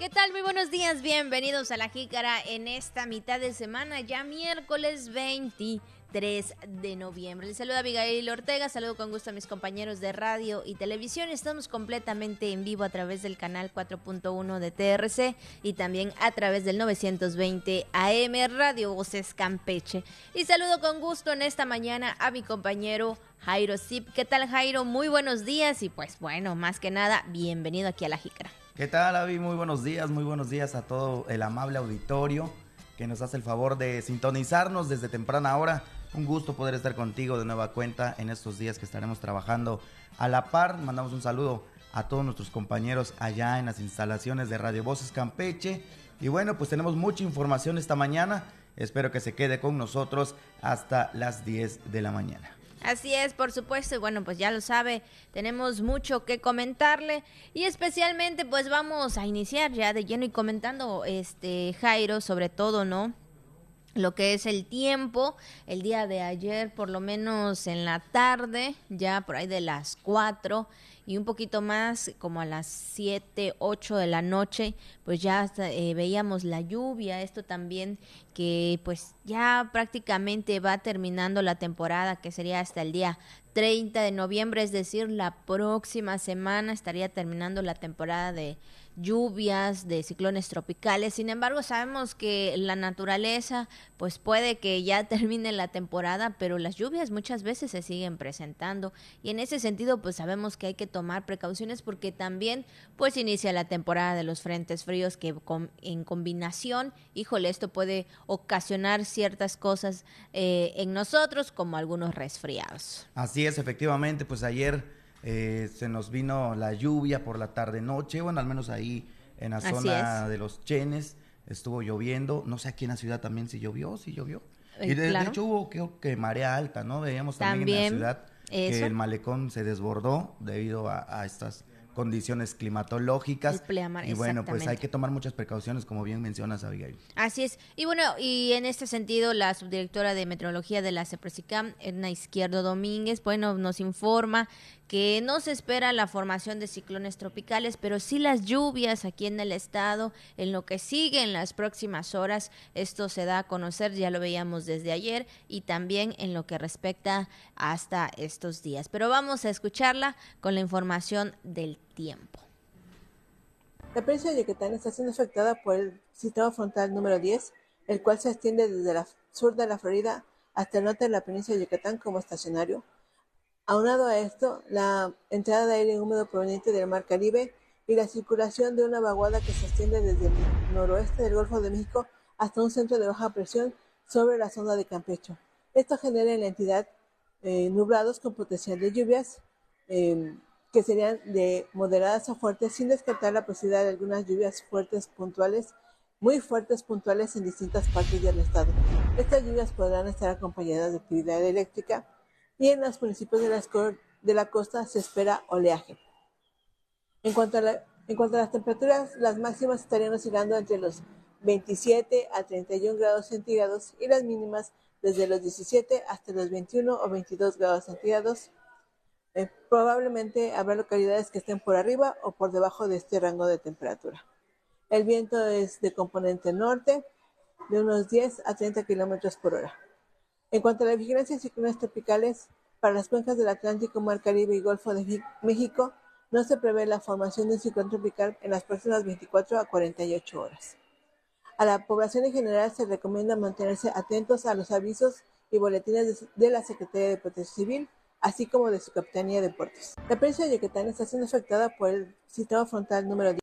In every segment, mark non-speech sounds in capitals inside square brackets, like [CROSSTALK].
¿Qué tal? Muy buenos días, bienvenidos a La Jícara en esta mitad de semana, ya miércoles 23 de noviembre. Les saluda Abigail Ortega, saludo con gusto a mis compañeros de radio y televisión. Estamos completamente en vivo a través del canal 4.1 de TRC y también a través del 920 AM Radio Voces Campeche. Y saludo con gusto en esta mañana a mi compañero Jairo Zip. ¿Qué tal Jairo? Muy buenos días y pues bueno, más que nada, bienvenido aquí a La Jícara. ¿Qué tal, Avi? Muy buenos días, muy buenos días a todo el amable auditorio que nos hace el favor de sintonizarnos desde temprana hora. Un gusto poder estar contigo de nueva cuenta en estos días que estaremos trabajando a la par. Mandamos un saludo a todos nuestros compañeros allá en las instalaciones de Radio Voces Campeche. Y bueno, pues tenemos mucha información esta mañana. Espero que se quede con nosotros hasta las 10 de la mañana. Así es, por supuesto, y bueno, pues ya lo sabe, tenemos mucho que comentarle y especialmente pues vamos a iniciar ya de lleno y comentando este Jairo sobre todo, ¿no? lo que es el tiempo, el día de ayer, por lo menos en la tarde, ya por ahí de las 4 y un poquito más, como a las 7, 8 de la noche, pues ya eh, veíamos la lluvia, esto también que pues ya prácticamente va terminando la temporada, que sería hasta el día 30 de noviembre, es decir, la próxima semana estaría terminando la temporada de lluvias, de ciclones tropicales. Sin embargo, sabemos que la naturaleza, pues puede que ya [LAUGHS] termine la temporada, pero las lluvias muchas veces se siguen presentando. Y en ese sentido, pues sabemos que hay que tomar precauciones porque también, pues inicia la temporada de los frentes fríos que en combinación, híjole, esto puede ocasionar ciertas cosas eh, en nosotros, como algunos resfriados. Así es, efectivamente, pues ayer eh, se nos vino la lluvia por la tarde-noche, bueno, al menos ahí en la zona de los Chenes estuvo lloviendo. No sé aquí en la ciudad también si llovió, si llovió. Eh, y de, hecho hubo creo que marea alta, ¿no? Veíamos también, en la ciudad que el malecón se desbordó debido a estas condiciones climatológicas. y bueno, pues hay que tomar muchas precauciones, como bien mencionas, Abigail. Así es. Y bueno, y en este sentido, la subdirectora de Meteorología de la CEPRESICAM, Edna Izquierdo Domínguez, bueno, nos informa que no se espera la formación de ciclones tropicales, pero sí las lluvias aquí en el estado, en lo que sigue en las próximas horas. Esto se da a conocer, ya lo veíamos desde ayer, y también en lo que respecta hasta estos días. Pero vamos a escucharla con la información del tiempo. La provincia de Yucatán está siendo afectada por el sistema frontal número 10, el cual se extiende desde el sur de la Florida hasta el norte de la península de Yucatán como estacionario Aunado a esto, la entrada de aire húmedo proveniente del Mar Caribe y la circulación de una vaguada que se extiende desde el noroeste del Golfo de México hasta un centro de baja presión sobre la zona de Campecho. Esto genera en la entidad eh, nublados con potencial de lluvias em, que serían de moderadas a fuertes, sin descartar la posibilidad de algunas lluvias fuertes puntuales, muy fuertes puntuales en distintas partes del estado. Estas lluvias podrán estar acompañadas de actividad eléctrica, y en los municipios de la, costa se espera oleaje. En cuanto, a en cuanto a las temperaturas, las máximas estarían oscilando entre los 27 a 31 grados centígrados y las mínimas desde los 17 hasta los 21 o 22 grados centígrados. Eh, probablemente habrá localidades que estén por arriba o por debajo de este rango de temperatura. El viento es de componente norte, de unos 10 a 30 kilómetros por hora. En cuanto a la vigilancia de ciclones tropicales, para las cuencas del Atlántico, Mar Caribe y Golfo de México, no se prevé la formación de un ciclón tropical en las próximas 24 a 48 horas. A la población en general se recomienda mantenerse atentos a los avisos y boletines de, la Secretaría de Protección Civil, así como de su Capitanía de Puertos. La prensa de Yucatán está siendo afectada por el sistema frontal número 10.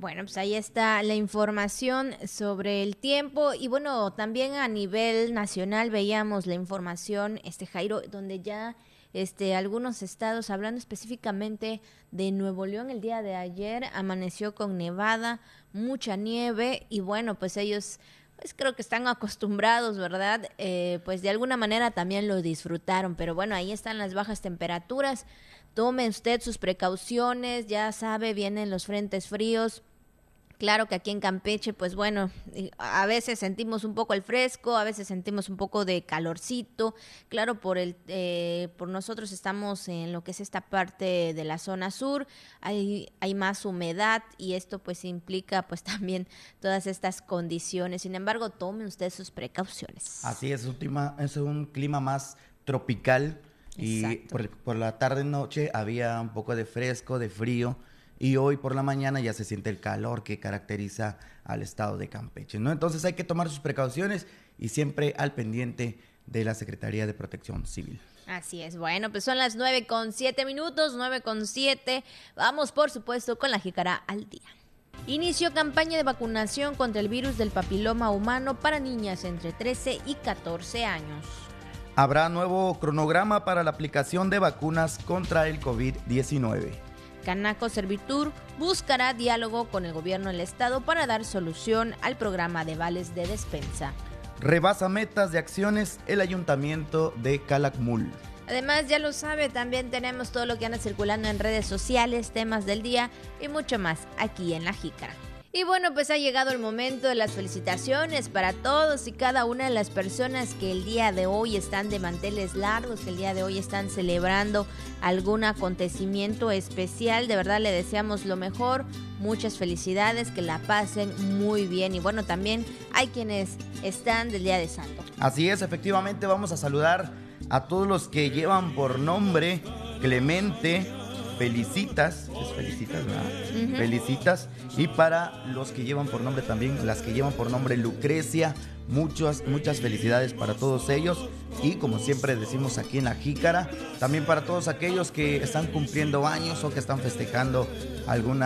Bueno, pues ahí está la información sobre el tiempo y bueno, también a nivel nacional veíamos la información, este Jairo, donde ya este algunos estados, hablando específicamente de Nuevo León, el día de ayer amaneció con nevada, mucha nieve y bueno, pues ellos pues creo que están acostumbrados, ¿verdad? Eh, pues de alguna manera también lo disfrutaron, pero bueno, ahí están las bajas temperaturas. Tome usted sus precauciones, ya sabe, vienen los frentes fríos Claro que aquí en Campeche, pues bueno, a veces sentimos un poco el fresco, a veces sentimos un poco de calorcito. Claro, por el, eh, por nosotros estamos en lo que es esta parte de la zona sur, hay, hay más humedad y esto pues implica pues [LAUGHS] también todas estas condiciones. Sin embargo, tome usted sus precauciones. Así es, es un clima más tropical y por, por la tarde noche había un poco de fresco, de frío y hoy por la mañana ya se siente el calor que caracteriza al estado de Campeche, ¿no? Entonces hay que tomar sus precauciones y siempre al pendiente de la Secretaría de Protección Civil. Así es, bueno, pues son las nueve con siete minutos, nueve con siete. Vamos, por supuesto, con la jícara al día. Inició campaña de vacunación contra el virus del papiloma humano para niñas entre 13 y 14 años. Habrá nuevo cronograma para la aplicación de vacunas contra el COVID-19. Canaco Servitur buscará diálogo con el gobierno del estado para dar solución al programa de vales de despensa. Rebasa metas de acciones el ayuntamiento de Calakmul. Además, ya lo sabe, también tenemos todo lo que anda circulando en redes sociales, temas del día y mucho más aquí en La Jícara. Y bueno, pues ha llegado el momento de las felicitaciones para todos y cada una de las personas que el día de hoy están de manteles largos, que el día de hoy están celebrando algún acontecimiento especial. De verdad le deseamos lo mejor, muchas felicidades, que la pasen muy bien. Y bueno, también hay quienes están del Día de Santo. Así es, efectivamente vamos a saludar a todos los que llevan por nombre Clemente, Felicitas, es Felicitas, ¿verdad? Felicitas. Y para los que llevan por nombre también, las que llevan por nombre Lucrecia, muchas, muchas felicidades para todos ellos. Y como siempre decimos aquí en la Jícara, también para todos aquellos que están cumpliendo años o que están festejando algún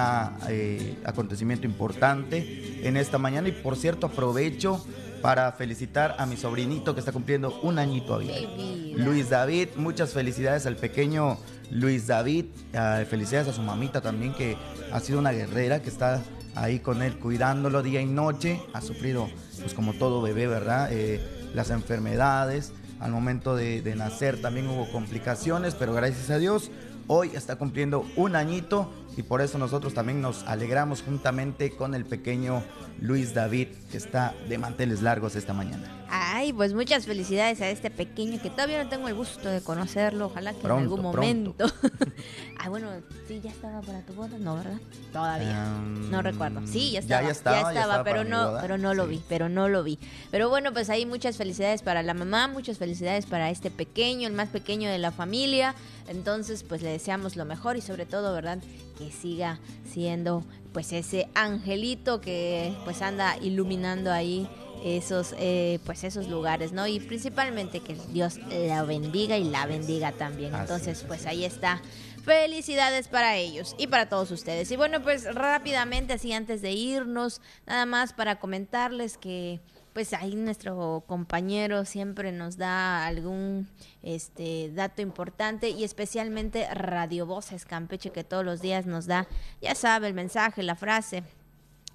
eh, acontecimiento importante en esta mañana. Y por cierto, aprovecho para felicitar a mi sobrinito que está cumpliendo un añito hoy. Luis David, muchas felicidades al pequeño Luis David, uh, felicidades a su mamita también, que ha sido una guerrera, que está ahí con él cuidándolo día y noche. Ha sufrido, pues como todo bebé, ¿verdad? Eh, las enfermedades. Al momento de nacer también hubo complicaciones, pero gracias a Dios hoy está cumpliendo un añito y por eso nosotros también nos alegramos juntamente con el pequeño Luis David que está de manteles largos esta mañana. Ay, pues muchas felicidades a este pequeño que todavía no tengo el gusto de conocerlo. Ojalá que en algún momento. [LAUGHS] ah, bueno, sí, ya estaba para tu boda, no, ¿verdad? Todavía. no recuerdo. Sí, ya estaba. Ya, estaba, ya estaba, pero no, pero no lo vi, pero no lo vi. Pero bueno, pues ahí muchas felicidades para la mamá, muchas felicidades para este pequeño, el más pequeño de la familia. Entonces, pues le deseamos lo mejor y sobre todo, ¿verdad? Que siga siendo pues ese angelito que pues anda iluminando ahí esos eh, pues esos lugares no y principalmente que Dios la bendiga y la bendiga también. Entonces pues ahí está. Felicidades para ellos y para todos ustedes. Y bueno pues rápidamente así antes de irnos nada más para comentarles que pues ahí nuestro compañero siempre nos da algún este dato importante y especialmente Radio Voces Campeche que todos los días nos da, ya sabe, el mensaje, la frase,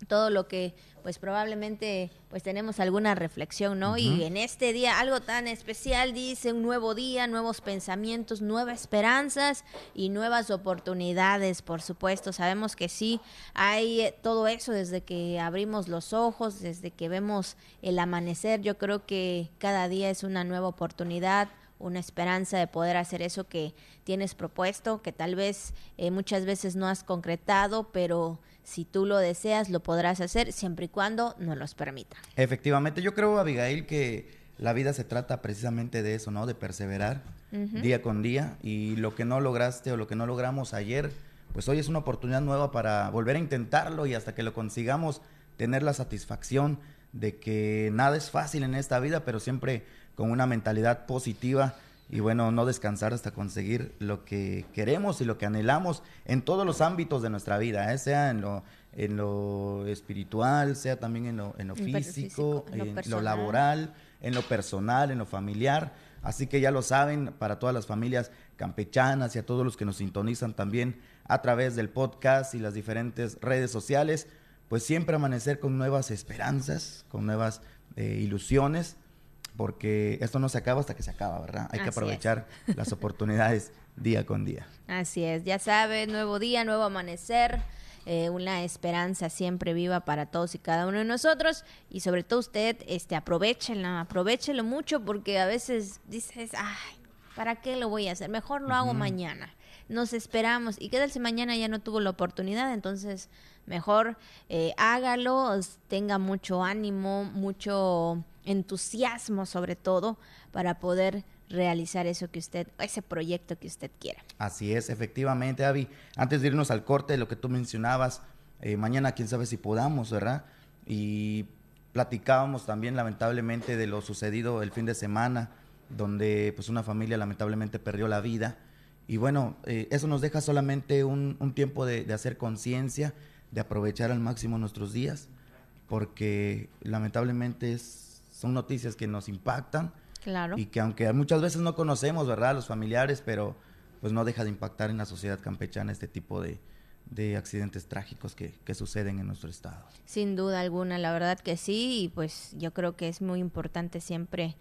todo lo que pues probablemente pues tenemos alguna reflexión, ¿no? Y en este día algo tan especial dice un nuevo día, nuevos pensamientos, nuevas esperanzas y nuevas oportunidades, por supuesto. Sabemos que sí, hay eh, todo eso desde que abrimos los ojos, desde que vemos el amanecer. Yo creo que cada día es una nueva oportunidad, una esperanza de poder hacer eso que tienes propuesto, que tal vez eh, muchas veces no has concretado, pero si tú lo deseas, lo podrás hacer siempre y cuando nos los permita. Efectivamente, yo creo, Abigail, que la vida se trata precisamente de eso, ¿no? De perseverar día con día y lo que no lograste o lo que no logramos ayer, pues hoy es una oportunidad nueva para volver a intentarlo y hasta que lo consigamos tener la satisfacción de que nada es fácil en esta vida, pero siempre con una mentalidad positiva y bueno, no descansar hasta conseguir lo que queremos y lo que anhelamos en todos los ámbitos de nuestra vida, ¿eh? sea en lo, en lo espiritual, sea también en lo, en lo físico, en, lo, laboral, en lo personal, en lo familiar. Así que ya lo saben, para todas las familias campechanas y a todos los que nos sintonizan también a través del podcast y las diferentes redes sociales, pues siempre amanecer con nuevas esperanzas, con nuevas eh, ilusiones porque esto no se acaba hasta que se acaba, ¿verdad? Hay que aprovechar las oportunidades [LAUGHS] día con día. Así es, ya sabe, nuevo día, nuevo amanecer. eh, una esperanza siempre viva para todos y cada uno de nosotros y sobre todo usted, este, aprovechenlo, aprovechelo mucho porque a veces dices, ay, ¿para qué lo voy a hacer? Mejor lo hago mañana. Nos esperamos y qué tal si mañana ya no tuvo la oportunidad, entonces mejor eh, hágalo, tenga mucho ánimo, mucho entusiasmo sobre todo para poder realizar eso que usted, ese proyecto que usted quiera. Así es, efectivamente, Avi. Antes de irnos al corte, lo que tú mencionabas, eh, mañana quién sabe si podamos, ¿verdad? Y platicábamos también lamentablemente de lo sucedido el fin de semana, donde pues una familia lamentablemente perdió la vida. Y bueno, eh, eso nos deja solamente un, tiempo de, de hacer conciencia, de aprovechar al máximo nuestros días, porque lamentablemente es, son noticias que nos impactan Claro. Y que aunque muchas veces no conocemos, ¿verdad? Los familiares, pero pues no deja de impactar en la sociedad campechana este tipo de, accidentes trágicos que, suceden en nuestro estado. Sin duda alguna, la verdad que sí, y pues yo creo que es muy importante siempre,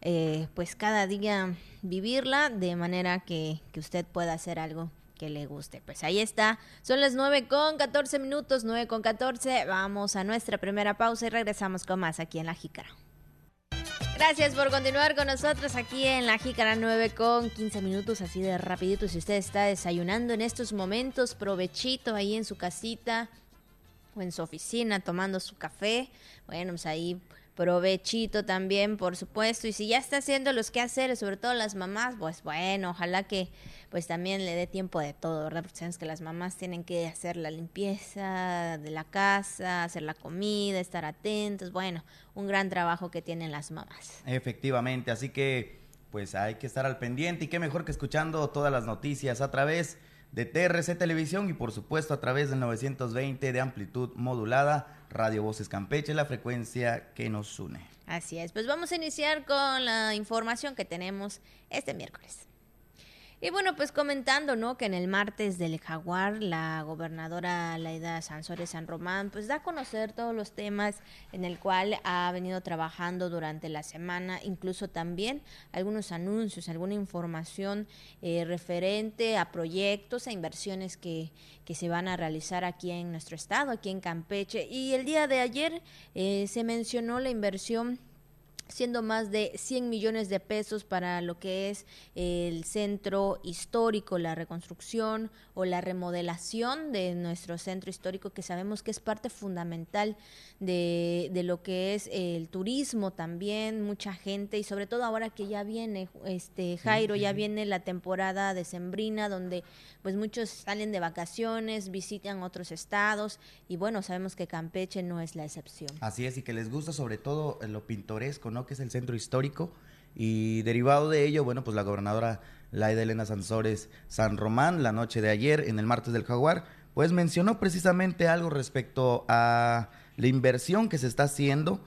eh, pues cada día vivirla de manera que, que, usted pueda hacer algo que le guste. Pues ahí está, son las 9 con 14 minutos, 9 con 14, vamos a nuestra primera pausa y regresamos con más aquí en La Jícara. Gracias por continuar con nosotros aquí en la Jícara 9 con 15 minutos, así de rapidito. Si usted está desayunando en estos momentos, provechito ahí en su casita o en su oficina tomando su café. Bueno, pues ahí provechito también, por supuesto. Y si ya está haciendo los quehaceres, sobre todo las mamás, pues bueno, ojalá que pues también le dé tiempo de todo, ¿verdad? Porque sabemos que las mamás tienen que hacer la limpieza de la casa, hacer la comida, estar atentos. Bueno, un gran trabajo que tienen las mamás. Efectivamente, así que pues hay que estar al pendiente y qué mejor que escuchando todas las noticias a través de TRC Televisión y por supuesto a través del 920 de amplitud modulada Radio Voces Campeche, la frecuencia que nos une. Así es, pues vamos a iniciar con la información que tenemos este miércoles. Y bueno, pues comentando, ¿no? Que en el martes del Jaguar, la gobernadora Laida Sansores San Román, pues da a conocer todos los temas en el cual ha venido trabajando durante la semana, incluso también algunos anuncios, alguna información eh, referente a proyectos, a inversiones que, que se van a realizar aquí en nuestro estado, aquí en Campeche. Y el día de ayer eh, se mencionó la inversión siendo más de 100 millones de pesos para lo que es el centro histórico, la reconstrucción o la remodelación de nuestro centro histórico, que sabemos que es parte fundamental de, de lo que es el turismo también, mucha gente y sobre todo ahora que ya viene, este Jairo, ya viene la temporada decembrina donde pues muchos salen de vacaciones, visitan otros estados y bueno, sabemos que Campeche no es la excepción. Así es, y que les gusta sobre todo lo pintoresco, ¿no? Que es el centro histórico. Y derivado de ello, bueno, pues la gobernadora Laida Elena Sansores San Román, la noche de ayer, en el martes del Jaguar, pues mencionó precisamente algo respecto a la inversión que se está haciendo,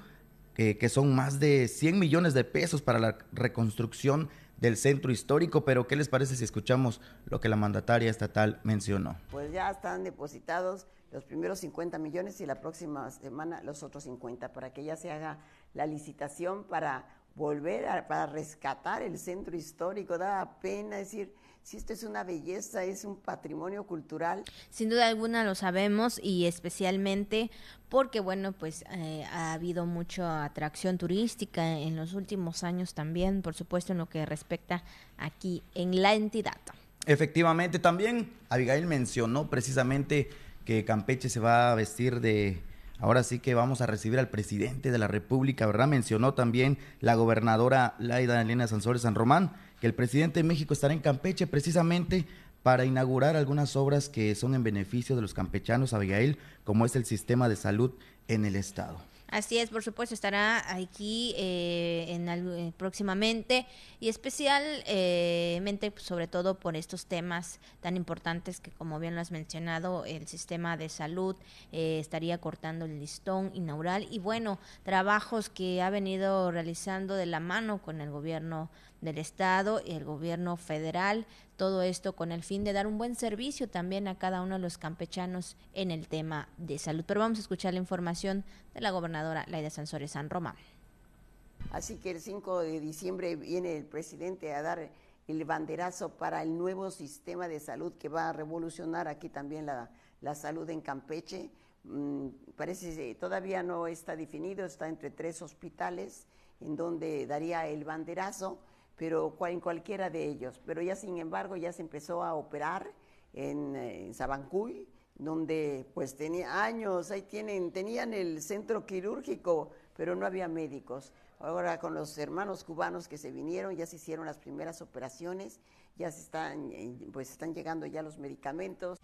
que son más de 100 millones de pesos para la reconstrucción del centro histórico, pero ¿qué les parece si escuchamos lo que la mandataria estatal mencionó? Pues ya están depositados los primeros 50 millones y la próxima semana los otros 50 para que ya se haga la licitación para volver a, para rescatar el centro histórico. Da pena decir, si esto es una belleza, es un patrimonio cultural. Sin duda alguna lo sabemos y especialmente porque, bueno, pues eh, ha habido mucha atracción turística en los últimos años también, por supuesto, en lo que respecta aquí en la entidad. Efectivamente, también Abigail mencionó precisamente que Campeche se va a vestir de Ahora sí que vamos a recibir al presidente de la República, ¿verdad? Mencionó también la gobernadora Laida Elena Sansores San Román que el presidente de México estará en Campeche precisamente para inaugurar algunas obras que son en beneficio de los campechanos, Abigail, como es el sistema de salud en el estado. Así es, por supuesto, estará aquí eh, en, eh, próximamente y especialmente, pues, sobre todo por estos temas tan importantes que, como bien lo has mencionado, el sistema de salud eh, estaría cortando el listón inaugural y, bueno, trabajos que ha venido realizando de la mano con el gobierno del Estado y el gobierno federal, todo esto con el fin de dar un buen servicio también a cada uno de los campechanos en el tema de salud. Pero vamos a escuchar la información de la gobernadora Laida Sansores San Román. Así que el 5 de diciembre viene el presidente a dar el banderazo para el nuevo sistema de salud que va a revolucionar aquí también la, la salud en Campeche. Mm, parece que todavía no está definido, está entre tres hospitales en donde daría el banderazo, pero en cualquiera de ellos. Pero ya sin embargo ya se empezó a operar en, eh, en Sabancuy, donde pues tenía años, ahí tienen, tenían el centro quirúrgico, pero no había médicos. Ahora con los hermanos cubanos que se vinieron, ya se hicieron las primeras operaciones, ya se están, eh, pues están llegando ya los medicamentos.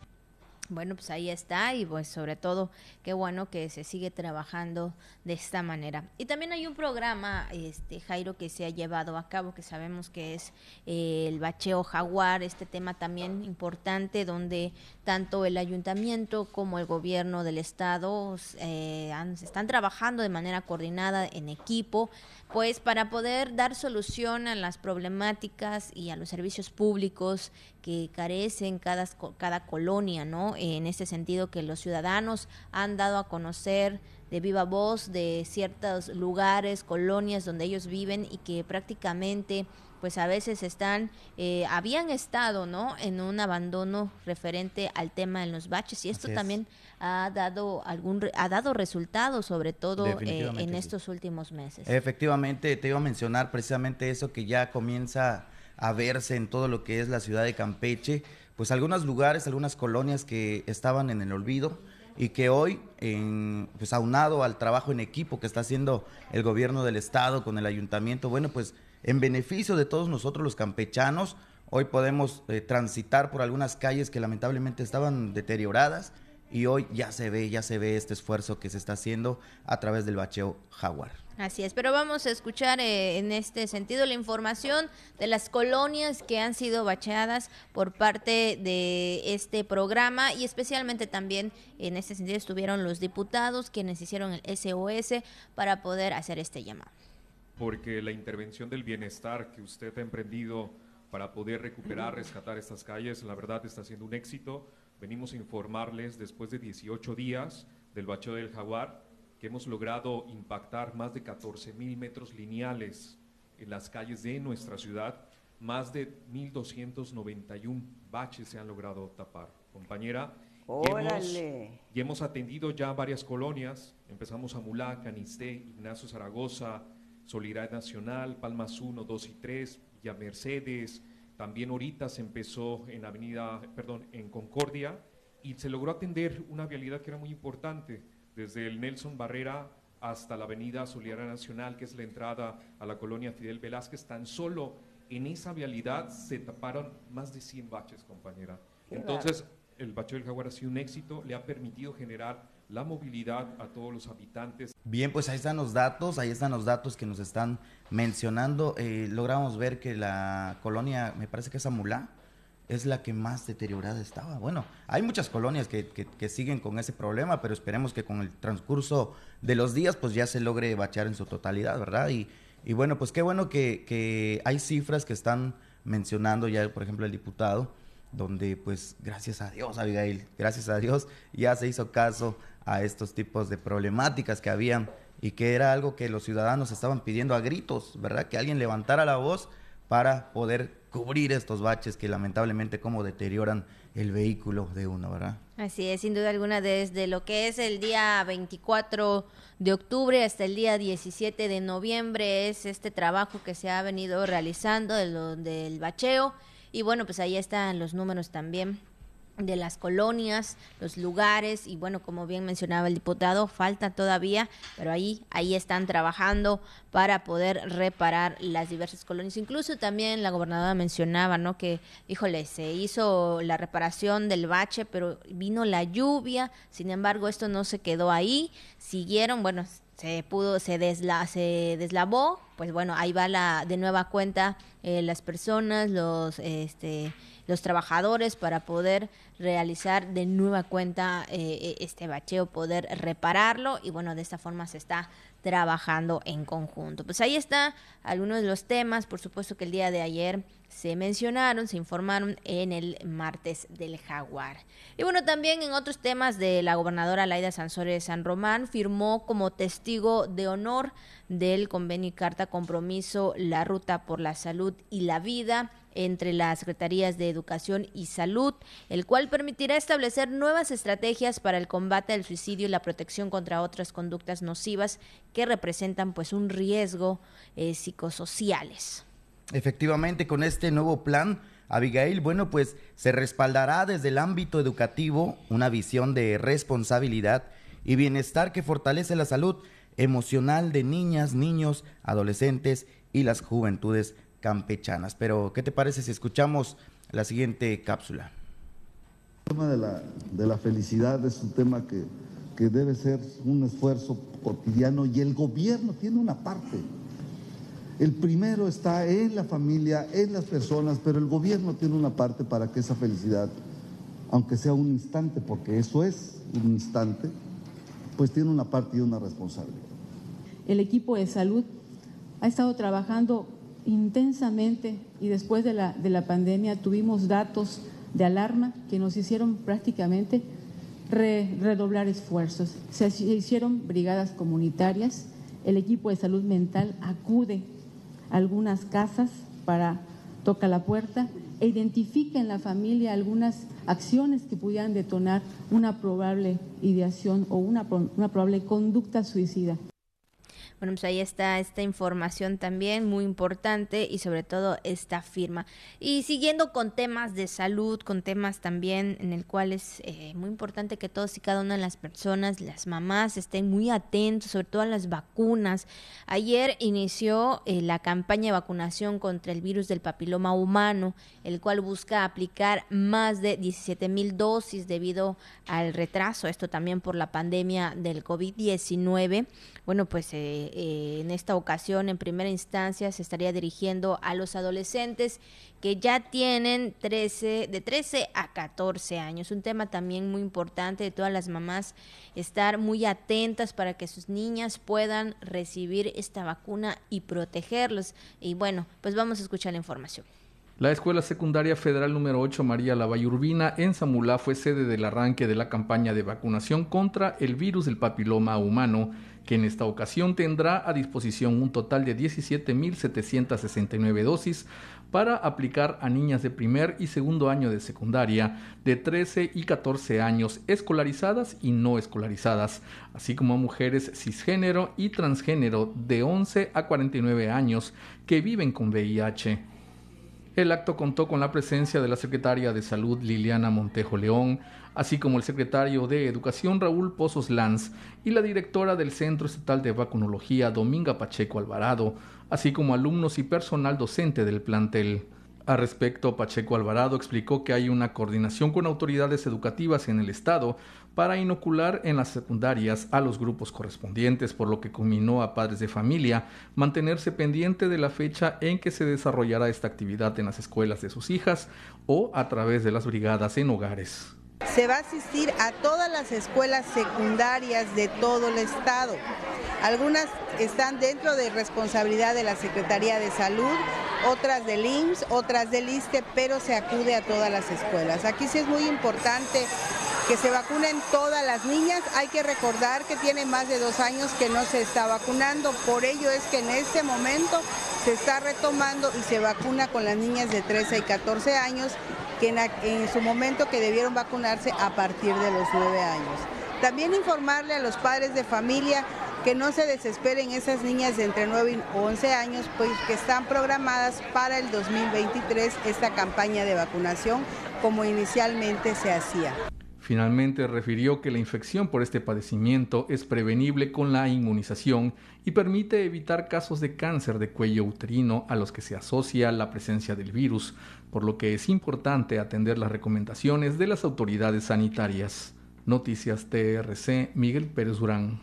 Bueno, pues ahí está y pues sobre todo qué bueno que se sigue trabajando de esta manera. Y también hay un programa, este Jairo, que se ha llevado a cabo, que sabemos que es eh, el bacheo jaguar, este tema también importante donde tanto el ayuntamiento como el gobierno del estado eh, están trabajando de manera coordinada en equipo, pues para poder dar solución a las problemáticas y a los servicios públicos que carecen cada, cada colonia, ¿no? En este sentido que los ciudadanos han dado a conocer de viva voz de ciertos lugares, colonias donde ellos viven y que prácticamente pues a veces están, eh, habían estado, ¿no? En un abandono referente al tema de los baches y esto también ha dado algún, ha dado resultados, sobre todo eh, en estos últimos meses. Efectivamente, te iba a mencionar precisamente eso que ya comienza a verse en todo lo que es la ciudad de Campeche, pues algunos lugares, algunas colonias que estaban en el olvido y que hoy, en, pues aunado al trabajo en equipo que está haciendo el gobierno del estado con el ayuntamiento, bueno, pues en beneficio de todos nosotros los campechanos, hoy podemos eh, transitar por algunas calles que lamentablemente estaban deterioradas y hoy ya se ve, ya se ve este esfuerzo que se está haciendo a través del bacheo jaguar. Así es, pero vamos a escuchar eh, en este sentido la información de las colonias que han sido bacheadas por parte de este programa y especialmente también en este sentido estuvieron los diputados quienes hicieron el SOS para poder hacer este llamado. Porque la intervención del bienestar que usted ha emprendido para poder recuperar, rescatar estas calles, la verdad está siendo un éxito. Venimos a informarles después de 18 días del bacheo del jaguar que hemos logrado impactar más de 14 mil metros lineales en las calles de nuestra ciudad, más de 1.291 baches se han logrado tapar. Compañera, y hemos, atendido ya varias colonias, empezamos a Mulá, Canisté, Ignacio Zaragoza, Solidaridad Nacional, Palmas 1, 2 y 3, ya Mercedes, también ahorita se empezó en Avenida, perdón, en Concordia, y se logró atender una vialidad que era muy importante, desde el Nelson Barrera hasta la avenida Solidaria Nacional, que es la entrada a la colonia Fidel Velázquez, tan solo en esa vialidad se taparon más de 100 baches, compañera. Entonces, el bache del Jaguar ha sido un éxito, le ha permitido generar la movilidad a todos los habitantes. Bien, pues ahí están los datos, ahí están los datos que nos están mencionando. Eh, logramos ver que la colonia, me parece que es Amulá, es la que más deteriorada estaba. Bueno, hay muchas colonias que, siguen con ese problema, pero esperemos que con el transcurso de los días pues ya se logre bachear en su totalidad, ¿verdad? Y, bueno, pues qué bueno que, hay cifras que están mencionando ya, por ejemplo, el diputado, donde pues gracias a Dios, Abigail, gracias a Dios ya se hizo caso a estos tipos de problemáticas que habían y que era algo que los ciudadanos estaban pidiendo a gritos, ¿verdad? Que alguien levantara la voz para poder cubrir estos baches que lamentablemente como deterioran el vehículo de uno, ¿verdad? Así es, sin duda alguna, desde lo que es el día 24 de octubre hasta el día 17 de noviembre es este trabajo que se ha venido realizando del, del bacheo y bueno, pues ahí están los números también de las colonias, los lugares y bueno, como bien mencionaba el diputado, falta todavía, pero ahí ahí están trabajando para poder reparar las diversas colonias. Incluso también la gobernadora mencionaba, ¿no? Que híjole, se hizo la reparación del bache, pero vino la lluvia, sin embargo, esto no se quedó ahí, siguieron, bueno, se pudo se desla, se deslavó, pues bueno, ahí va la de nueva cuenta eh, las personas, los este los trabajadores para poder realizar de nueva cuenta eh, eh, este bacheo, poder repararlo y bueno, de esta forma se está trabajando en conjunto. Pues ahí está algunos de los temas, por supuesto que el día de ayer se mencionaron, se informaron en el martes del jaguar. Y bueno, también en otros temas de la gobernadora Laida Sansores San Román firmó como testigo de honor del convenio y carta compromiso la ruta por la salud y la vida entre las Secretarías de Educación y Salud, el cual permitirá establecer nuevas estrategias para el combate al suicidio y la protección contra otras conductas nocivas que representan pues un riesgo eh, psicosociales. Efectivamente, con este nuevo plan, Abigail, bueno, pues se respaldará desde el ámbito educativo una visión de responsabilidad y bienestar que fortalece la salud emocional de niñas, niños, adolescentes y las juventudes campechanas. Pero, ¿qué te parece si escuchamos la siguiente cápsula? El tema de la, de la felicidad es un tema que, que debe ser un esfuerzo cotidiano y el gobierno tiene una parte. El primero está en la familia, en las personas, pero el gobierno tiene una parte para que esa felicidad, aunque sea un instante, porque eso es un instante, pues tiene una parte y una responsabilidad. El equipo de salud ha estado trabajando intensamente y después de la, de la pandemia tuvimos datos de alarma que nos hicieron prácticamente redoblar esfuerzos. Se hicieron brigadas comunitarias, el equipo de salud mental acude a algunas casas para toca la puerta e identifica en la familia algunas acciones que pudieran detonar una probable ideación o una, una probable conducta suicida. Bueno, pues ahí está esta información también muy importante y sobre todo esta firma. Y siguiendo con temas de salud, con temas también en el cual es eh, muy importante que todos y cada una de las personas, las mamás, estén muy atentos, sobre todo a las vacunas. Ayer inició eh, la campaña de vacunación contra el virus del papiloma humano, el cual busca aplicar más de 17 mil dosis debido al retraso, esto también por la pandemia del COVID-19. Bueno, pues eh, eh, en esta ocasión, en primera instancia, se estaría dirigiendo a los adolescentes que ya tienen 13, de 13 a 14 años. Un tema también muy importante de todas las mamás, estar muy atentas para que sus niñas puedan recibir esta vacuna y protegerlos. Y bueno, pues vamos a escuchar la información. La Escuela Secundaria Federal número 8 María Lavalle Urbina en Zamulá fue sede del arranque de la campaña de vacunación contra el virus del papiloma humano que en esta ocasión tendrá a disposición un total de 17.769 dosis para aplicar a niñas de primer y segundo año de secundaria de 13 y 14 años escolarizadas y no escolarizadas, así como a mujeres cisgénero y transgénero de 11 a 49 años que viven con VIH. El acto contó con la presencia de la secretaria de Salud Liliana Montejo León, así como el secretario de Educación Raúl Pozos Lanz y la directora del Centro Estatal de Vacunología Dominga Pacheco Alvarado, así como alumnos y personal docente del plantel. A respecto, Pacheco Alvarado explicó que hay una coordinación con autoridades educativas en el Estado para inocular en las secundarias a los grupos correspondientes, por lo que combinó a padres de familia mantenerse pendiente de la fecha en que se desarrollará esta actividad en las escuelas de sus hijas o a través de las brigadas en hogares. Se va a asistir a todas las escuelas secundarias de todo el estado. Algunas están dentro de responsabilidad de la Secretaría de Salud, otras del IMSS, otras del ISTE, pero se acude a todas las escuelas. Aquí sí es muy importante que se vacunen todas las niñas. Hay que recordar que tiene más de dos años que no se está vacunando, por ello es que en este momento se está retomando y se vacuna con las niñas de 13 y 14 años que en, su momento que debieron vacunarse a partir de los 9 años. También informarle a los padres de familia que no se desesperen esas niñas de entre 9 y 11 años, pues que están programadas para el 2023 esta campaña de vacunación como inicialmente se hacía. Finalmente refirió que la infección por este padecimiento es prevenible con la inmunización y permite evitar casos de cáncer de cuello uterino a los que se asocia la presencia del virus, por lo que es importante atender las recomendaciones de las autoridades sanitarias. Noticias TRC, Miguel Pérez Durán.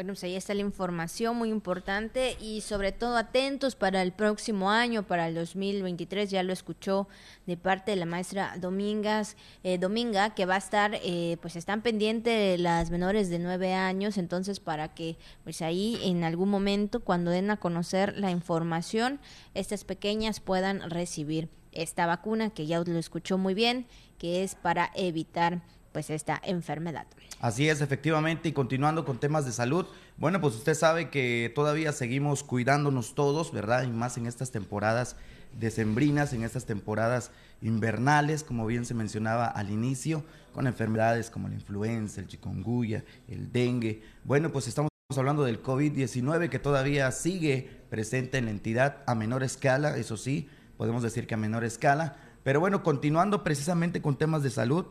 Bueno, pues ahí está la información muy importante y sobre todo atentos para el próximo año, para el 2023, ya lo escuchó de parte de la maestra Domingas, eh, Dominga, que va a estar, eh, pues están pendientes las menores de nueve años, entonces para que pues ahí en algún momento cuando den a conocer la información, estas pequeñas puedan recibir esta vacuna, que ya lo escuchó muy bien, que es para evitar pues esta enfermedad. Así es, efectivamente, y continuando con temas de salud, bueno, pues usted sabe que todavía seguimos cuidándonos todos, ¿verdad? Y más en estas temporadas decembrinas en estas temporadas invernales, como bien se mencionaba al inicio, con enfermedades como la influenza, el chikungunya, el dengue. Bueno, pues estamos hablando del COVID-19 que todavía sigue presente en la entidad a menor escala, eso sí, podemos decir que a menor escala. Pero bueno, continuando precisamente con temas de salud,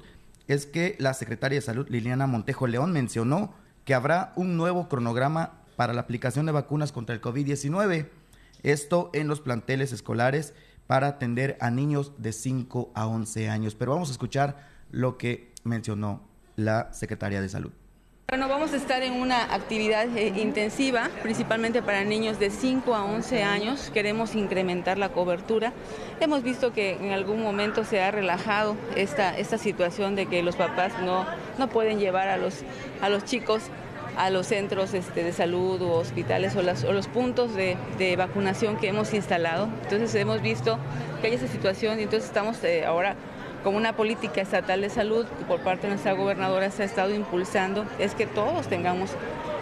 es que la secretaria de Salud, Liliana Montejo León, mencionó que habrá un nuevo cronograma para la aplicación de vacunas contra el COVID-19. Esto en los planteles escolares para atender a niños de 5 a 11 años. Pero vamos a escuchar lo que mencionó la secretaria de Salud. Bueno, vamos a estar en una actividad eh, intensiva, principalmente para niños de 5 a 11 años. Queremos incrementar la cobertura. Hemos visto que en algún momento se ha relajado esta, esta situación de que los papás no, no pueden llevar a los, a los chicos a los centros este, de salud o hospitales o, las, o los puntos de, vacunación que hemos instalado. Entonces hemos visto que hay esa situación y entonces estamos eh, ahora como una política estatal de salud que por parte de nuestra gobernadora se ha estado impulsando, es que todos tengamos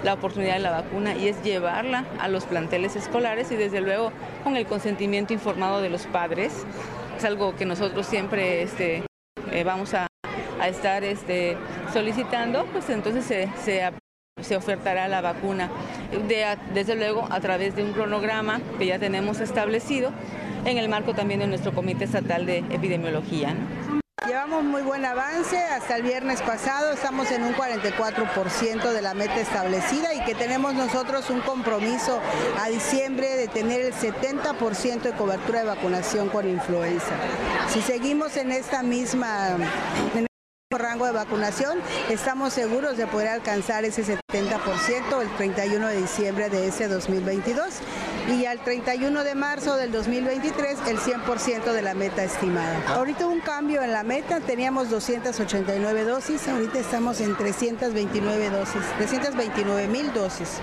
la oportunidad de la vacuna y es llevarla a los planteles escolares y desde luego con el consentimiento informado de los padres. Es algo que nosotros siempre este, eh, vamos a, a, estar este, solicitando, pues entonces se, se, se ofertará la vacuna, de, desde luego a través de un cronograma que ya tenemos establecido en el marco también de nuestro Comité Estatal de Epidemiología. Llevamos muy buen avance, hasta el viernes pasado estamos en un 44% de la meta establecida y que tenemos nosotros un compromiso a diciembre de tener el 70% de cobertura de vacunación con influenza. Si seguimos en esta misma rango de vacunación, estamos seguros de poder alcanzar ese 70% el 31 de diciembre de ese 2022 y al 31 de marzo del 2023 el 100% de la meta estimada. Ahorita un cambio en la meta, teníamos 289 dosis, ahorita estamos en 329 dosis, 329 mil dosis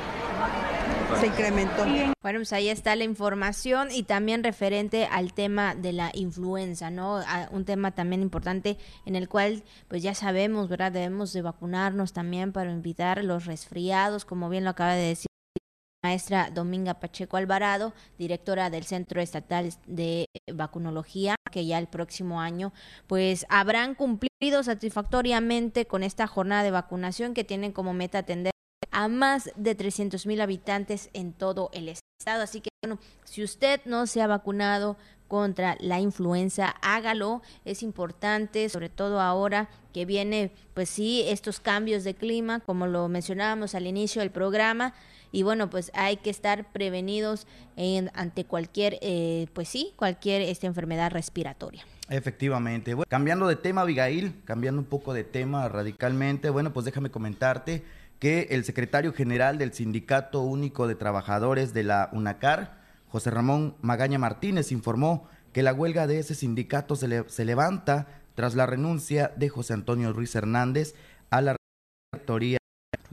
se incrementó. Bueno, pues ahí está la información y también referente al tema de la influenza, ¿no? A un tema también importante en el cual, pues ya sabemos, ¿verdad? Debemos de vacunarnos también para evitar los resfriados, como bien lo acaba de decir maestra Dominga Pacheco Alvarado, directora del Centro Estatal de Vacunología, que ya el próximo año pues habrán cumplido satisfactoriamente con esta jornada de vacunación que tienen como meta atender a más de 300 mil habitantes en todo el estado. Así que, bueno, si usted no se ha vacunado contra la influenza, hágalo. Es importante, sobre todo ahora que viene, pues sí, estos cambios de clima, como lo mencionábamos al inicio del programa. Y bueno, pues hay que estar prevenidos en, ante cualquier, eh, pues sí, cualquier esta enfermedad respiratoria. Efectivamente. Cambiando de tema, Abigail, cambiando un poco de tema radicalmente, bueno, pues déjame comentarte que el secretario general del Sindicato Único de Trabajadores de la UNACAR, José Ramón Magaña Martínez, informó que la huelga de ese sindicato se, le, se levanta tras la renuncia de José Antonio Ruiz Hernández a la rectoría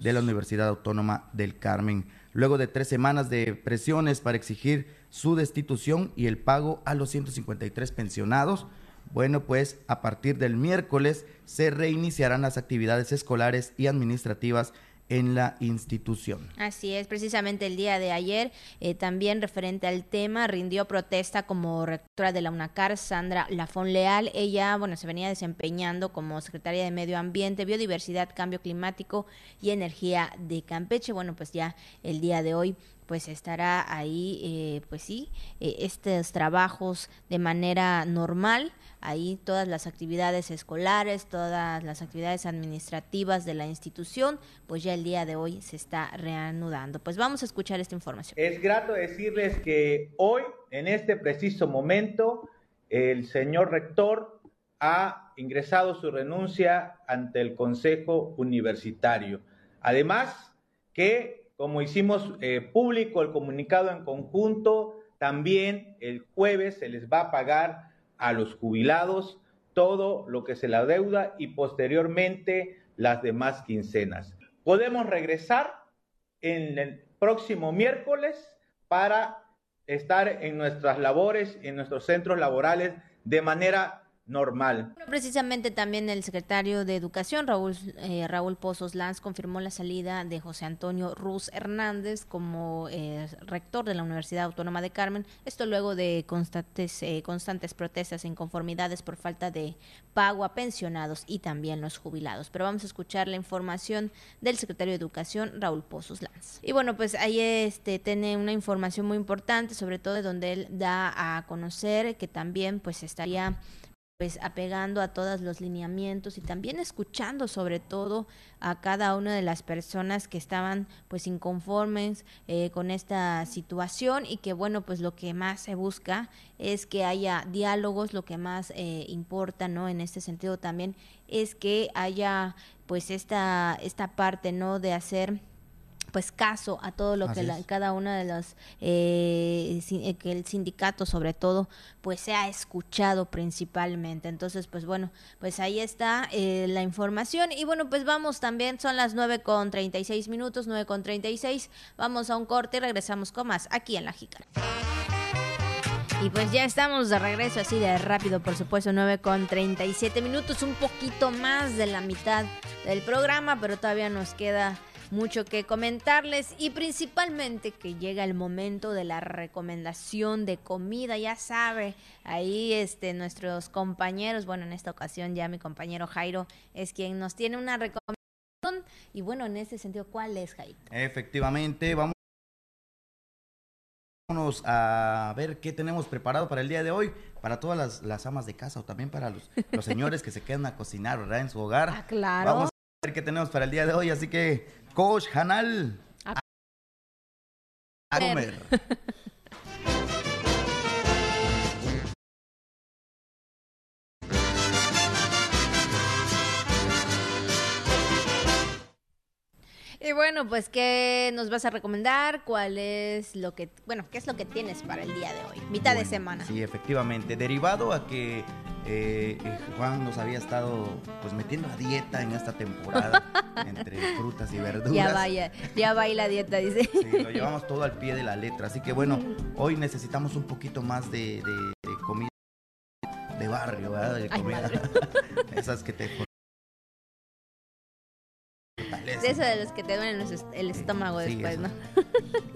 de la Universidad Autónoma del Carmen, luego de tres semanas de presiones para exigir su destitución y el pago a los 153 pensionados. Bueno, pues a partir del miércoles se reiniciarán las actividades escolares y administrativas en la institución. Así es, precisamente el día de ayer, eh, también referente al tema, rindió protesta como rectora de la UNACAR, Sandra Lafón Leal. Ella, bueno, se venía desempeñando como secretaria de Medio Ambiente, Biodiversidad, Cambio Climático y Energía de Campeche. Bueno, pues ya el día de hoy pues estará ahí, eh, pues sí, eh, estos trabajos de manera normal, ahí todas las actividades escolares, todas las actividades administrativas de la institución, pues ya el día de hoy se está reanudando. Pues vamos a escuchar esta información. Es grato decirles que hoy, en este preciso momento, el señor rector ha ingresado su renuncia ante el Consejo Universitario. Además, que como hicimos eh, público el comunicado en conjunto, también el jueves se les va a pagar a los jubilados todo lo que se la deuda y posteriormente las demás quincenas. Podemos regresar en el próximo miércoles para estar en nuestras labores, en nuestros centros laborales de manera normal. Precisamente también el secretario de Educación, Raúl, eh, Raúl Pozos Lanz, confirmó la salida de José Antonio Ruz Hernández como eh, rector de la Universidad Autónoma de Carmen. Esto luego de constantes, eh, constantes protestas e inconformidades por falta de pago a pensionados y también los jubilados. Pero vamos a escuchar la información del secretario de Educación, Raúl Pozos Lanz. Y bueno, pues ahí este, tiene una información muy importante, sobre todo de donde él da a conocer que también pues estaría pues apegando a todos los lineamientos y también escuchando sobre todo a cada una de las personas que estaban pues inconformes eh, con esta situación y que bueno pues lo que más se busca es que haya diálogos. Lo que más eh, importa no en este sentido también es que haya pues esta esta parte no de hacer pues caso a todo lo que cada una de los eh, eh, que el sindicato sobre todo pues sea escuchado principalmente. Entonces pues bueno pues ahí está eh, la información. Y bueno pues vamos también son las nueve con treinta y seis minutos nueve con treinta y seis. Vamos a un corte y regresamos con más aquí en la Jícara. Y pues ya estamos de regreso así de rápido, por supuesto, nueve con siete minutos, un poquito más de la mitad del programa, pero todavía nos queda mucho que comentarles y principalmente que llega el momento de la recomendación de comida, ya sabe, ahí este nuestros compañeros, bueno, en esta ocasión ya mi compañero Jairo es quien nos tiene una recomendación y bueno, en ese sentido, ¿cuál es Jairo? Efectivamente, vamos a ver qué tenemos preparado para el día de hoy, para todas las, amas de casa o también para los, los señores que se quedan a cocinar, ¿verdad? En su hogar. [LAUGHS] Ah, claro. Vamos a ver qué tenemos para el día de hoy, así que Coach Hanal. A comer. [LAUGHS] Y bueno, pues, ¿qué nos vas a recomendar? ¿Cuál es lo que, bueno, qué es lo que tienes para el día de hoy? Mitad de semana. Sí, efectivamente. Derivado a que eh, eh, Juan nos había estado pues metiendo a dieta en esta temporada [LAUGHS] entre frutas y verduras. Ya vaya, ya va la dieta, dice. Sí, lo llevamos todo al pie de la letra. Así que bueno, hoy necesitamos un poquito más de, comida de barrio, ¿verdad? De comida. [LAUGHS] Esas que te de eso de los que te duelen el estómago después, ¿no? [LAUGHS]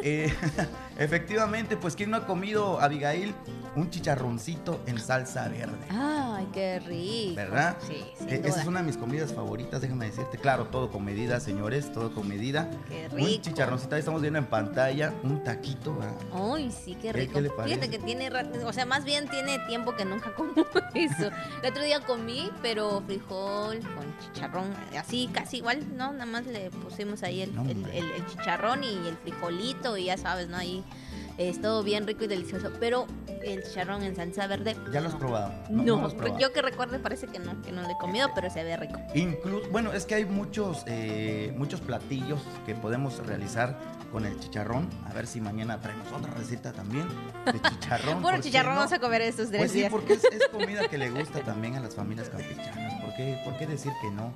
Eh, [LAUGHS] efectivamente, pues ¿quién no ha comido, Abigail, un chicharroncito en salsa verde? Ay, qué rico. ¿Verdad? Sí, eh, Esa es una de mis comidas favoritas, déjame decirte. Claro, todo con medida, señores, todo con medida. Qué rico. Un chicharroncito, ahí estamos viendo en pantalla, un taquito. Ay, sí, qué rico. Fíjate que tiene, o sea, más bien tiene tiempo que nunca como [LAUGHS] eso. El otro día comí, pero frijol con chicharrón, así, casi igual, ¿no? Nada más le pusimos ahí el, el, chicharrón y el frijolito y ya sabes, ¿no? Ahí es todo bien rico y delicioso. Pero el chicharrón en salsa verde. ¿Ya lo has probado? No, yo que recuerde parece que no, que no lo he comido, pero se ve rico. Incluso, bueno, es que hay muchos, eh, muchos platillos que podemos realizar con el chicharrón. A ver si mañana traemos otra receta también de chicharrón. [LAUGHS] bueno, chicharrón vamos a comer estos tres pues sí, porque es, [LAUGHS] comida que le gusta también a las familias campechanas. ¿Por qué, ¿Por qué decir que no?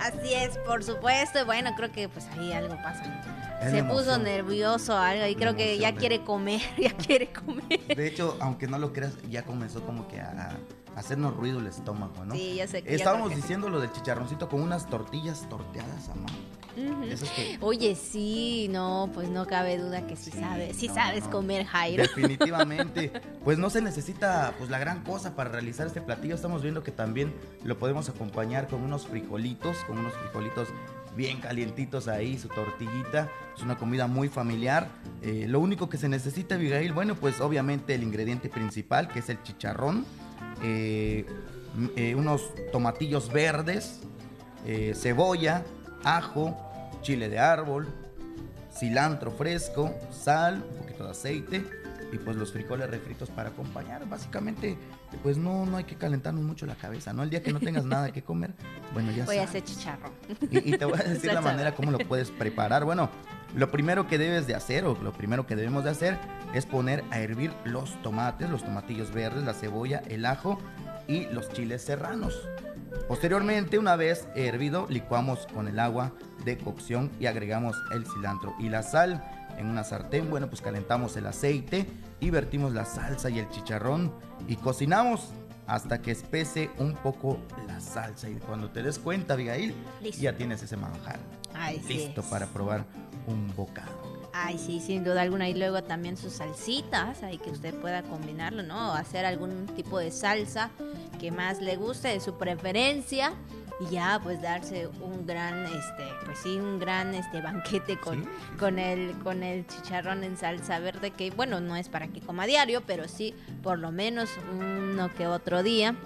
Así es, por supuesto. Supuesto. Bueno, creo que pues ahí algo pasa. Se puso nervioso algo y creo que ya quiere comer, [LAUGHS] ya quiere comer. De hecho, aunque no lo creas, ya comenzó como que a, hacernos ruido el estómago, ¿no? Sí, ya sé que Estábamos diciendo lo del chicharroncito con unas tortillas torteadas a mano. Oye, sí, no, pues no cabe duda que sí, sabes, sí sabes comer, Jairo. Definitivamente, [LAUGHS] pues no se necesita pues la gran cosa para realizar este platillo. Estamos viendo que también lo podemos acompañar con unos frijolitos, con unos frijolitos bien calientitos ahí, su tortillita. Es una comida muy familiar. Eh, lo único que se necesita, Abigail, bueno, pues obviamente el ingrediente principal, que es el chicharrón, eh, eh, unos tomatillos verdes, cebolla, ajo, chile de árbol, cilantro fresco, sal, un poquito de aceite y pues los frijoles refritos para acompañar. Básicamente, pues no, no hay que calentarnos mucho la cabeza, ¿no? El día que no tengas nada que comer, bueno, ya Voy a hacer chicharro. Y, te voy a decir la manera como lo puedes preparar. Bueno, lo primero que debes de hacer, o lo primero que debemos de hacer, es poner a hervir los tomates, los tomatillos verdes, la cebolla, el ajo y los chiles serranos. Posteriormente, una vez hervido, licuamos con el agua de cocción y agregamos el cilantro y la sal. En una sartén, bueno, pues calentamos el aceite y vertimos la salsa y el chicharrón y cocinamos hasta que espese un poco la salsa. Y cuando te des cuenta, Abigail, ya tienes ese manjar listo para probar un bocado. Ay, sí, sin duda alguna. Y luego también sus salsitas, ahí que usted pueda combinarlo, ¿no? Hacer algún tipo de salsa que más le guste, de su preferencia. Y ya, pues darse un gran, este, pues sí, un gran este banquete con, con el, con el chicharrón en salsa verde, que bueno, no es para que coma diario, pero sí por lo menos uno que otro día.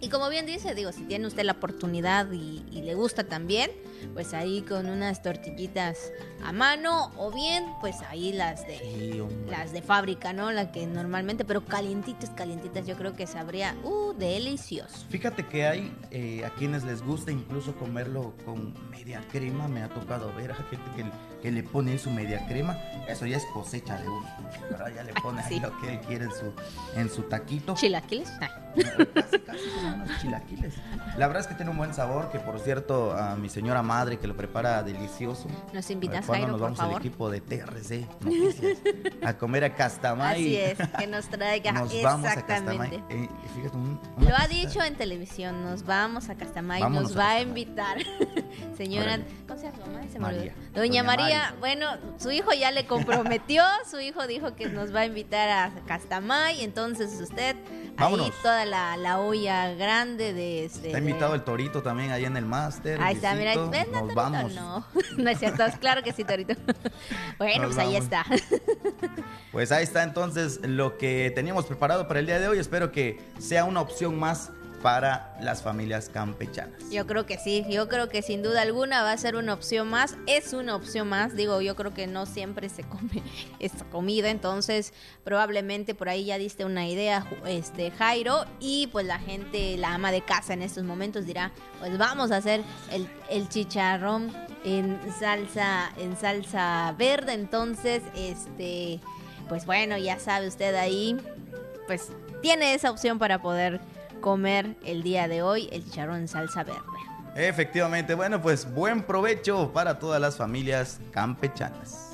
Y como bien dice, digo, si tiene usted la oportunidad y, le gusta también, pues ahí con unas tortillitas a mano o bien, pues ahí las de las de fábrica, ¿no? La que normalmente, pero calientitas, calientitas, yo creo que sabría, uh, delicioso. Fíjate que hay eh, a quienes les gusta incluso comerlo con media crema, me ha tocado ver a gente que que le pone su media crema, eso ya es cosecha de uno. ¿verdad? Ya le pone ahí lo que él quiere en su, en su taquito. ¿Chilaquiles? Casi, casi son unos chilaquiles. La verdad es que tiene un buen sabor, que por cierto, a mi señora madre que lo prepara delicioso. Nos invitas, Jairo, nos vamos al equipo de TRC Noticias a comer a Castamay. Así es, que nos traiga. Nos vamos a Castamay. Eh, lo ha dicho en televisión, nos vamos a Castamay, nos va a, invitar. [LAUGHS] Señora, ¿cómo se llama? Se María. Doña, María bueno, su hijo ya le comprometió, [LAUGHS] su hijo dijo que nos va a invitar a Castamay, entonces usted ahí toda la, olla grande de este. Está invitado el Torito también ahí en el máster. Ahí está, mira, nos vamos. No, [LAUGHS] no es cierto, claro que sí, Torito. [LAUGHS] bueno, pues ahí está. pues ahí está entonces lo que teníamos preparado para el día de hoy. Espero que sea una opción más para las familias campechanas. Yo creo que sí, yo creo que sin duda alguna va a ser una opción más, es una opción más, digo, yo creo que no siempre se come [LAUGHS] esta comida, entonces probablemente por ahí ya diste una idea, este Jairo, y pues la gente, la ama de casa en estos momentos dirá, pues vamos a hacer el, el chicharrón en salsa, en salsa verde, entonces, este, pues bueno, ya sabe usted ahí, pues tiene esa opción para poder comer el día de hoy el chicharrón en salsa verde. Efectivamente, bueno, pues buen provecho para todas las familias campechanas.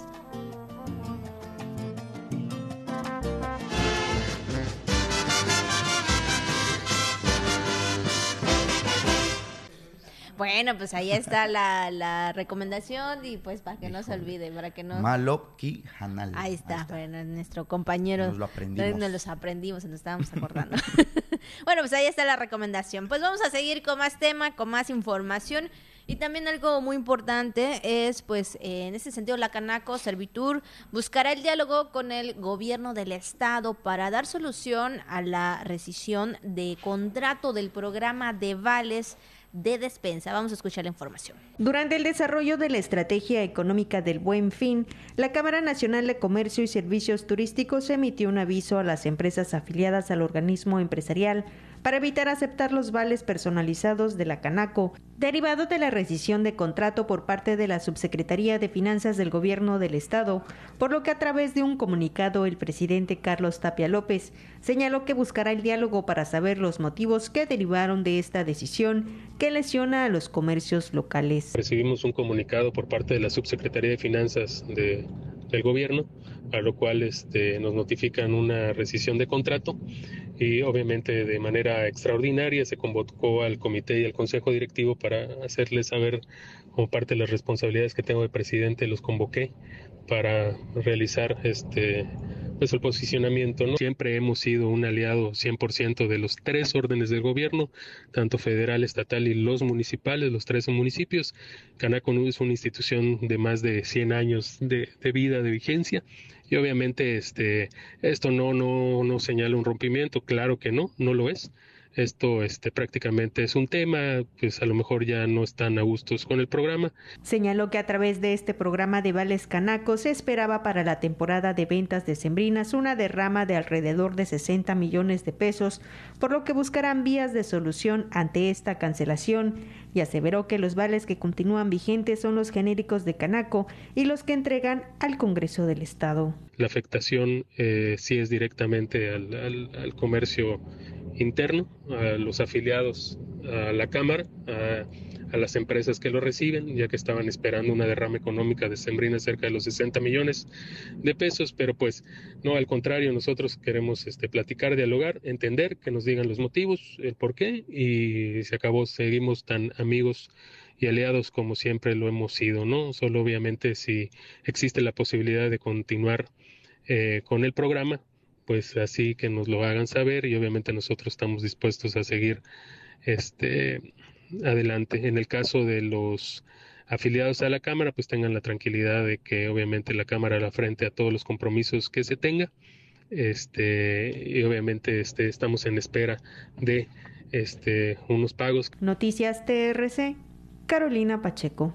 Bueno, pues ahí está la, recomendación y pues para que no se olvide, para que no... Maloki Hanal. Ahí está, bueno, nuestro compañero. Nos lo aprendimos. Nos los aprendimos, nos estábamos acordando. [LAUGHS] bueno, pues ahí está la recomendación. Pues vamos a seguir con más tema, con más información. Y también algo muy importante es, pues, en ese sentido, la Canaco Servitur buscará el diálogo con el gobierno del estado para dar solución a la rescisión de contrato del programa de vales de despensa. Vamos a escuchar la información. Durante el desarrollo de la estrategia económica del Buen Fin, la Cámara Nacional de Comercio y Servicios Turísticos emitió un aviso a las empresas afiliadas al organismo empresarial para evitar aceptar los vales personalizados de la Canaco, derivado de la rescisión de contrato por parte de la Subsecretaría de Finanzas del Gobierno del Estado, por lo que a través de un comunicado el presidente Carlos Tapia López señaló que buscará el diálogo para saber los motivos que derivaron de esta decisión que lesiona a los comercios locales. Recibimos un comunicado por parte de la Subsecretaría de Finanzas de, del Gobierno, a lo cual este, nos notifican una rescisión de contrato y obviamente de manera extraordinaria se convocó al comité y al consejo directivo para hacerles saber como parte de las responsabilidades que tengo de presidente los convoqué para realizar este pues el posicionamiento. Siempre hemos sido un aliado 100% de los tres órdenes del gobierno, tanto federal, estatal y los municipales, los tres municipios. Canaco es una institución de más de 100 años de vida, de vigencia y obviamente este, esto no, no, no señala un rompimiento, claro que no, no lo es esto este, prácticamente es un tema, pues a lo mejor ya no están a gustos con el programa. Señaló que a través de este programa de Vales Canaco se esperaba para la temporada de ventas de Sembrinas una derrama de alrededor de 60 millones de pesos, por lo que buscarán vías de solución ante esta cancelación y aseveró que los vales que continúan vigentes son los genéricos de Canaco y los que entregan al Congreso del Estado. La afectación eh, sí es directamente al, al comercio interno, a los afiliados a la Cámara, a, las empresas que lo reciben, ya que estaban esperando una derrama económica de Sembrina cerca de los 60 millones de pesos, pero pues no, al contrario, nosotros queremos este, platicar, dialogar, entender, que nos digan los motivos, el por qué, y se acabó, seguimos tan amigos y aliados como siempre lo hemos sido, ¿no? Solo obviamente si existe la posibilidad de continuar eh, con el programa, pues así que nos lo hagan saber y obviamente nosotros estamos dispuestos a seguir este adelante. En el caso de los afiliados a la Cámara, pues tengan la tranquilidad de que obviamente la Cámara la frente a todos los compromisos que se tenga. Este, y obviamente este, estamos en espera de este, unos pagos. Noticias TRC, Carolina Pacheco.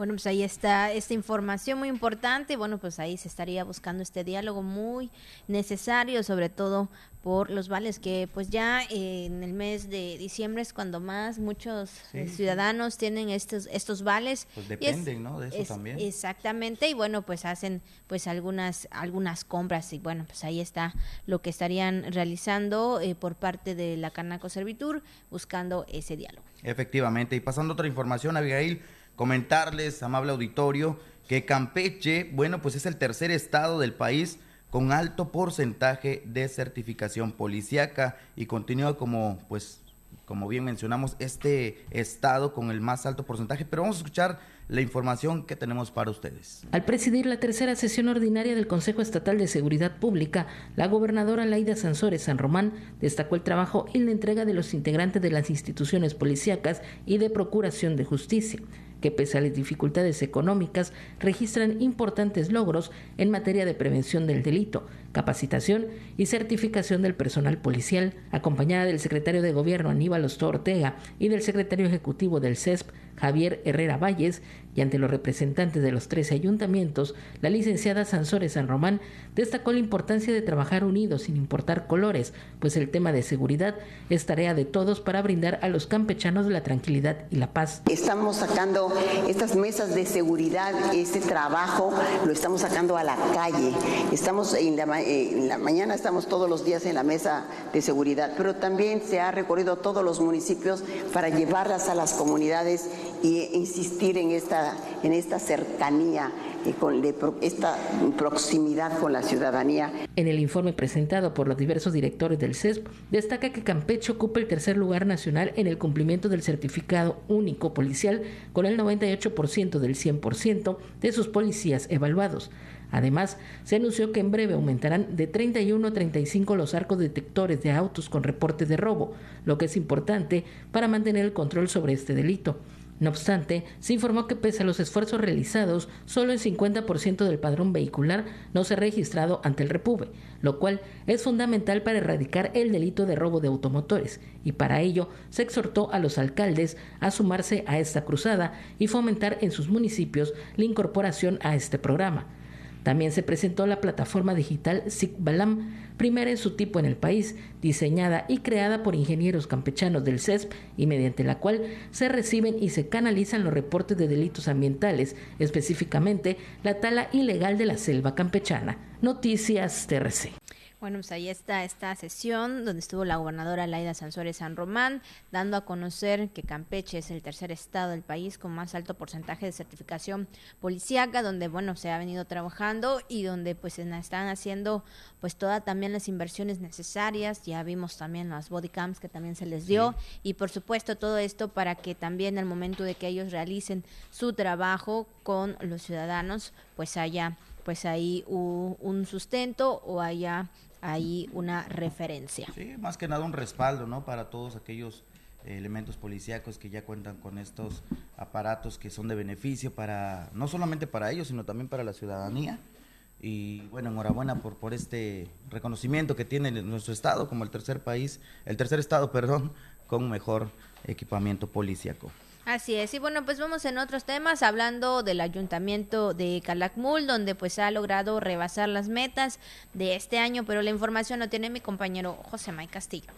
Bueno, pues ahí está esta información muy importante. Bueno, pues ahí se estaría buscando este diálogo muy necesario, sobre todo por los vales que pues ya en el mes de diciembre es cuando más muchos eh, ciudadanos tienen estos estos vales. Pues dependen no de eso también. Exactamente. Y bueno pues hacen pues algunas algunas compras. Y bueno pues ahí está lo que estarían realizando eh, por parte de la Canaco Servitur buscando ese diálogo. Efectivamente. Y pasando otra información Abigail comentarles, amable auditorio, que Campeche, bueno, pues es el tercer estado del país con alto porcentaje de certificación policíaca y continúa como, pues, como bien mencionamos, este estado con el más alto porcentaje. Pero vamos a escuchar la información que tenemos para ustedes. Al presidir la tercera sesión ordinaria del Consejo Estatal de Seguridad Pública, la gobernadora Laida Sansores San Román destacó el trabajo y la entrega de los integrantes de las instituciones policíacas y de procuración de justicia que pese a las dificultades económicas registran importantes logros en materia de prevención del delito, capacitación y certificación del personal policial, acompañada del secretario de Gobierno Aníbal Osto Ortega y del secretario ejecutivo del CESP, Javier Herrera Valles, y ante los representantes de los 13 ayuntamientos, la licenciada Sansores San Román destacó la importancia de trabajar unidos sin importar colores, pues el tema de seguridad es tarea de todos para brindar a los campechanos la tranquilidad y la paz. Estamos sacando estas mesas de seguridad, este trabajo lo estamos sacando a la calle. Estamos en la, eh, en la mañana estamos todos los días en la mesa de seguridad, pero también se ha recorrido todos los municipios para llevarlas a las comunidades y insistir en esta, en esta cercanía, con esta proximidad con la ciudadanía. En el informe presentado por los diversos directores del CESP, destaca que Campeche ocupa el tercer lugar nacional en el cumplimiento del certificado único policial con el 98% del 100% de sus policías evaluados. Además, se anunció que en breve aumentarán de 31 a 35 los arcos detectores de autos con reporte de robo, lo que es importante para mantener el control sobre este delito. No obstante, se informó que pese a los esfuerzos realizados, solo el 50% del padrón vehicular no se ha registrado ante el Repube, lo cual es fundamental para erradicar el delito de robo de automotores, y para ello se exhortó a los alcaldes a sumarse a esta cruzada y fomentar en sus municipios la incorporación a este programa. También se presentó la plataforma digital SIGBALAM, primera en su tipo en el país, diseñada y creada por ingenieros campechanos del CESP y mediante la cual se reciben y se canalizan los reportes de delitos ambientales, específicamente la tala ilegal de la selva campechana. Noticias TRC. Bueno, pues ahí está esta sesión donde estuvo la gobernadora Laida Sansores San Román, dando a conocer que Campeche es el tercer estado del país con más alto porcentaje de certificación policíaca, donde, bueno, se ha venido trabajando y donde, pues, están haciendo, pues, todas también las inversiones necesarias. Ya vimos también las bodycams que también se les dio y, por supuesto, todo esto para que también al momento de que ellos realicen su trabajo con los ciudadanos, pues haya pues ahí un sustento o haya ahí una referencia. Sí, más que nada un respaldo, ¿no? Para todos aquellos elementos policíacos que ya cuentan con estos aparatos que son de beneficio para, no solamente para ellos, sino también para la ciudadanía. Y bueno, enhorabuena por, por este reconocimiento que tiene nuestro estado como el tercer país, el tercer estado, [LAUGHS] perdón, con mejor equipamiento policíaco. Así es, y bueno, pues vamos en otros temas, hablando del ayuntamiento de Calakmul, donde pues ha logrado rebasar las metas de este año, pero la información lo tiene mi compañero José May Castillo.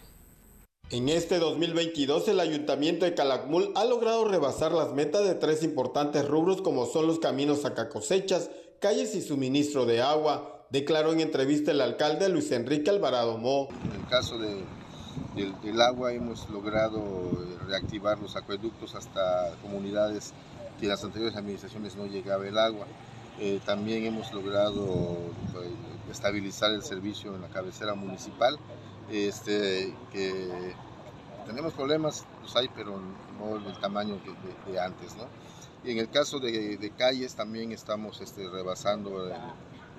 En este 2022 el ayuntamiento de Calakmul ha logrado rebasar las metas de tres importantes rubros como son los caminos a cosechas, calles y suministro de agua, declaró en entrevista el alcalde Luis Enrique Alvarado Mo. En el caso de del, agua hemos logrado reactivar los acueductos hasta comunidades que las anteriores administraciones no llegaba el agua. Eh, también hemos logrado pues, estabilizar el servicio en la cabecera municipal, este, que tenemos problemas, los hay, pero no del tamaño de, antes. ¿no? Y en el caso de, calles también estamos este, rebasando el,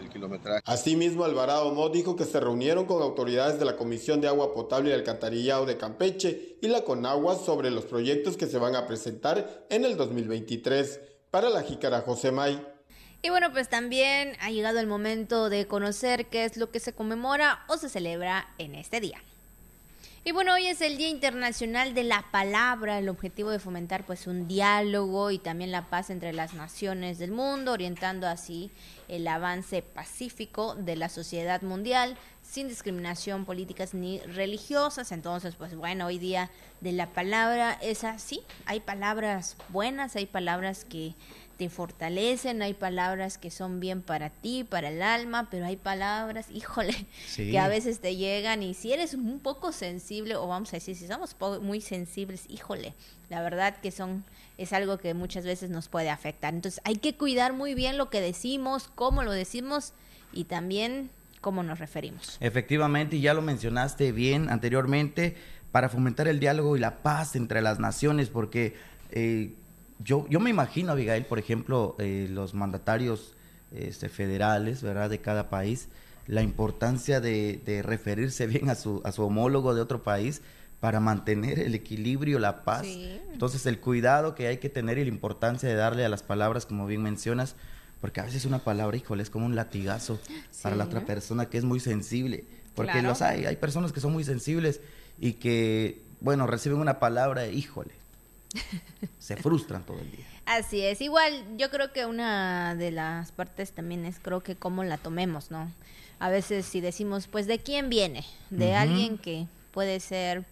el kilometraje. Asimismo, Alvarado No dijo que se reunieron con autoridades de la Comisión de Agua Potable y Alcantarillado de Campeche y la Conagua sobre los proyectos que se van a presentar en el 2023. Para la Jícara José May. Y bueno, pues también ha llegado el momento de conocer qué es lo que se conmemora o se celebra en este día. Y bueno, hoy es el Día Internacional de la Palabra, el objetivo de fomentar pues un diálogo y también la paz entre las naciones del mundo, orientando así el avance pacífico de la sociedad mundial sin discriminación políticas ni religiosas. Entonces, pues bueno, hoy día de la palabra es así, hay palabras buenas, hay palabras que te fortalecen, hay palabras que son bien para ti, para el alma, pero hay palabras, [LAUGHS] híjole, que a veces te llegan y si eres un poco sensible, o vamos a decir, si somos muy sensibles, híjole, la verdad que son es algo que muchas veces nos puede afectar. Entonces hay que cuidar muy bien lo que decimos, cómo lo decimos y también cómo nos referimos. Efectivamente, y ya lo mencionaste bien anteriormente, para fomentar el diálogo y la paz entre las naciones, porque eh, yo, yo me imagino, Abigail, por ejemplo, eh, los mandatarios este, federales, ¿verdad?, de cada país, la importancia de, referirse bien a su, a su homólogo de otro país para mantener el equilibrio, la paz. Entonces, el cuidado que hay que tener y la importancia de darle a las palabras, como bien mencionas, porque a veces una palabra, híjole, es como un latigazo para la otra persona que es muy sensible. Porque los hay, hay personas que son muy sensibles y que, bueno, reciben una palabra, híjole, [LAUGHS] se frustran todo el día. Así es, igual yo creo que una de las partes también es creo que cómo la tomemos, ¿no? A veces si decimos, pues de quién viene, de alguien que puede ser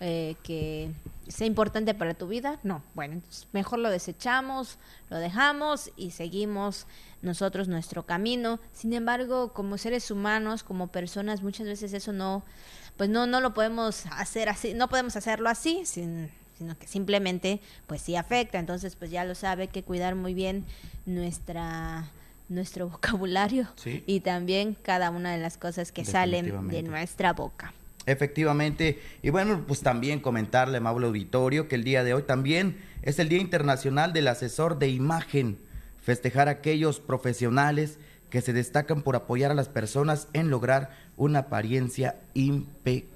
eh, que sea importante para tu vida, no, bueno, mejor lo desechamos, lo dejamos y seguimos nosotros nuestro camino. Sin embargo, como seres humanos, como personas, muchas veces eso no, pues no, no lo podemos hacer así, no podemos hacerlo así, sin sino que simplemente pues sí afecta. Entonces pues ya lo sabe que cuidar muy bien nuestra nuestro [LAUGHS] vocabulario y también cada una de las cosas que salen de nuestra boca. Efectivamente, y bueno, pues también comentarle, Mauro Auditorio, que el día de hoy también es el Día Internacional del Asesor de Imagen, festejar a aquellos profesionales que se destacan por apoyar a las personas en lograr una apariencia impecable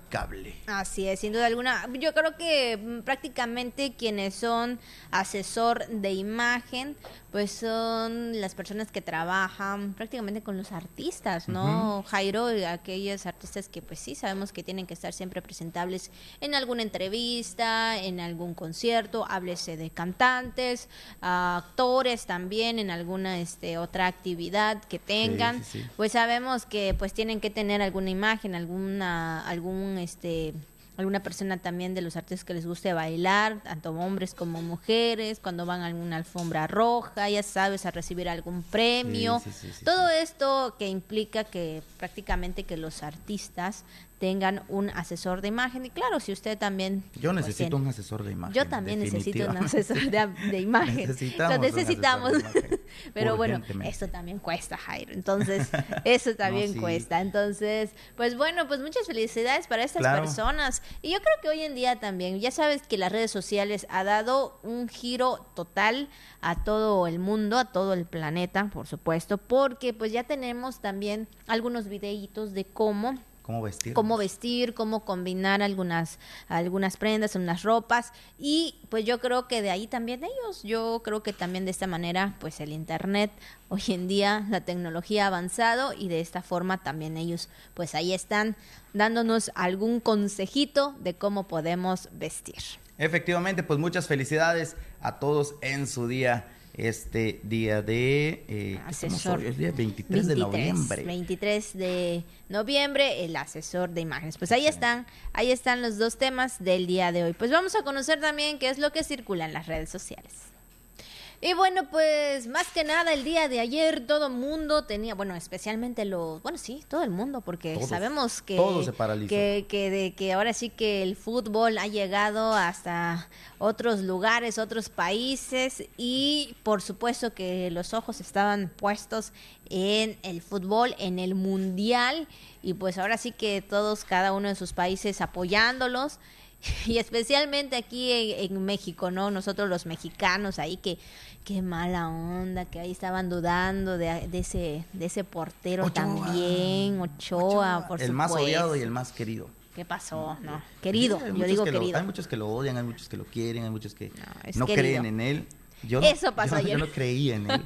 Así es, sin duda alguna. Yo creo que mm, prácticamente quienes son asesor de imagen, pues son las personas que trabajan prácticamente con los artistas, ¿no? Jairo, aquellos artistas que pues sí sabemos que tienen que estar siempre presentables en alguna entrevista, en algún concierto, háblese de cantantes, actores también en alguna este otra actividad que tengan, pues sabemos que pues tienen que tener alguna imagen, alguna algún este alguna persona también de los artistas que les guste bailar, tanto hombres como mujeres, cuando van a alguna alfombra roja, ya sabes, a recibir algún premio. Todo esto que implica que prácticamente que los artistas tengan un asesor de imagen. Y claro, si usted también... Yo pues, necesito un asesor de imagen. Yo también necesito un asesor de, imagen. [LAUGHS] necesitamos. Lo necesitamos. [LAUGHS] Pero bueno, esto también cuesta, Jairo. Entonces, [LAUGHS] eso también cuesta. Entonces, pues bueno, pues muchas felicidades para estas personas. Y yo creo que hoy en día también, ya sabes que las redes sociales ha dado un giro total a todo el mundo, a todo el planeta, por supuesto, porque pues ya tenemos también algunos videitos de cómo cómo vestir. Cómo vestir, cómo combinar algunas, algunas prendas, unas ropas. Y pues yo creo que de ahí también ellos, yo creo que también de esta manera, pues el Internet, hoy en día la tecnología ha avanzado y de esta forma también ellos, pues ahí están dándonos algún consejito de cómo podemos vestir. Efectivamente, pues muchas felicidades a todos en su día este día de eh, asesor. El día 23, de noviembre. 23 de noviembre, el asesor de imágenes. Pues ahí están, ahí están los dos temas del día de hoy. Pues vamos a conocer también qué es lo que circula en las redes sociales. Y bueno, pues más que nada el día de ayer todo el mundo tenía, bueno, especialmente los, bueno, sí, todo el mundo, porque sabemos que, que, que, de, que ahora sí que el fútbol ha llegado hasta otros lugares, otros países y por supuesto que los ojos estaban puestos en el fútbol, en el mundial y pues ahora sí que todos, cada uno de sus países apoyándolos [LAUGHS] y especialmente aquí en, México, ¿no? Nosotros los mexicanos ahí que qué mala onda, que ahí estaban dudando de, ese de ese portero también, Ochoa, por El más odiado y el más querido. ¿Qué pasó? No, querido, yo digo querido. hay muchos que lo odian, hay muchos que lo quieren, hay muchos que no, creen en él. Yo Eso pasó ayer. Yo no creía en él.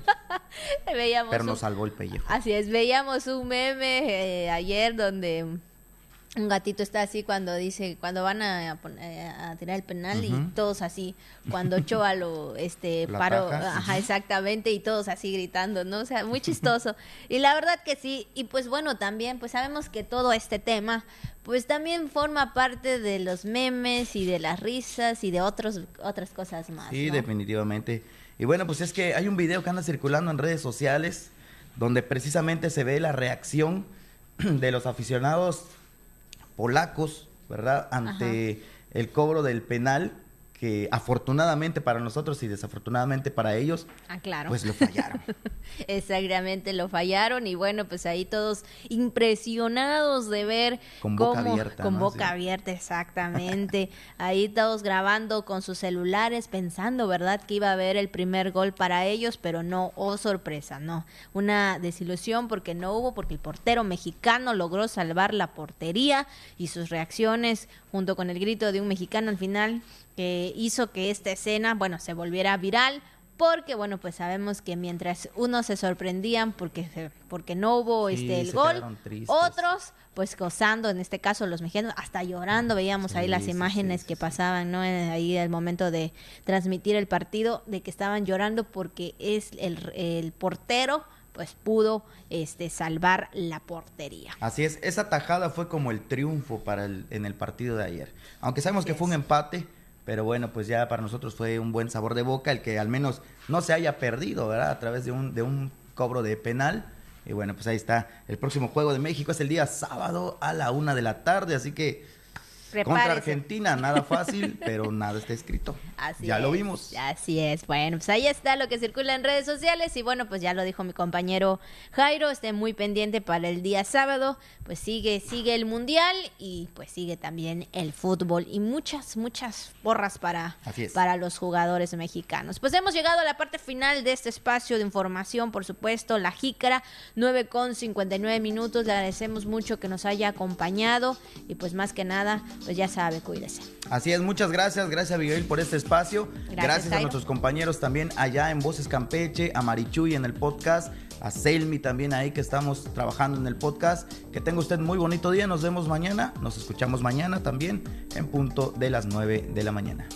[LAUGHS] pero nos salvó el pellejo. Así es, veíamos un meme eh, ayer donde un gatito está así cuando dice cuando van a, a, tirar el penal y todos así cuando [LAUGHS] Ochoa lo este paró ajá exactamente y todos así gritando no o sea muy chistoso. Y la verdad que sí y pues bueno también pues sabemos que todo este tema pues también forma parte de los memes y de las risas y de otros otras cosas más sí definitivamente. Y bueno pues es que hay un video que anda circulando en redes sociales donde precisamente se ve la reacción [CLEARS THROAT] de los aficionados polacos, ¿verdad? Ante el cobro del penal que afortunadamente para nosotros y desafortunadamente para ellos, ah, claro. pues lo fallaron. [LAUGHS] Exactamente, lo fallaron y bueno, pues ahí todos impresionados de ver con boca abierta, con boca abierta, exactamente. [LAUGHS] ahí todos grabando con sus celulares, pensando, ¿verdad? Que iba a haber el primer gol para ellos, pero no, oh sorpresa, no. Una desilusión porque no hubo, porque el portero mexicano logró salvar la portería y sus reacciones junto con el grito de un mexicano al final que hizo que esta escena, bueno, se volviera viral porque bueno pues sabemos que mientras unos se sorprendían porque porque no hubo este el gol otros pues gozando en este caso los mexicanos hasta llorando veíamos ahí las imágenes que pasaban no ahí al momento de transmitir el partido de que estaban llorando porque es el, el portero pues pudo este salvar la portería. Así es, esa tajada fue como el triunfo para el, en el partido de ayer. Aunque sabemos que fue un empate, pero bueno, pues ya para nosotros fue un buen sabor de boca el que al menos no se haya perdido, ¿verdad? A través de un, de un cobro de penal. Y bueno, pues ahí está. El próximo juego de México es el día sábado a la una de la tarde, así que contra Argentina, nada fácil, [LAUGHS] pero nada está escrito. Así ya lo vimos. Así es. Bueno, pues ahí está lo que circula en redes sociales y bueno, pues ya lo dijo mi compañero Jairo, esté muy pendiente para el día sábado, pues sigue sigue el mundial y pues sigue también el fútbol y muchas muchas porras para para los jugadores mexicanos. Pues hemos llegado a la parte final de este espacio de información, por supuesto, la jícara 9 con 59 minutos. Le agradecemos mucho que nos haya acompañado y pues más que nada pues ya sabe, cuídese. Así es, muchas gracias, gracias Miguel por este espacio. Gracias, a nuestros compañeros también allá en Voces Campeche, a Marichuy en el podcast, a Selmi también ahí que estamos trabajando en el podcast. Que tenga usted muy bonito día, nos vemos mañana, nos escuchamos mañana también en punto de las 9 de la mañana.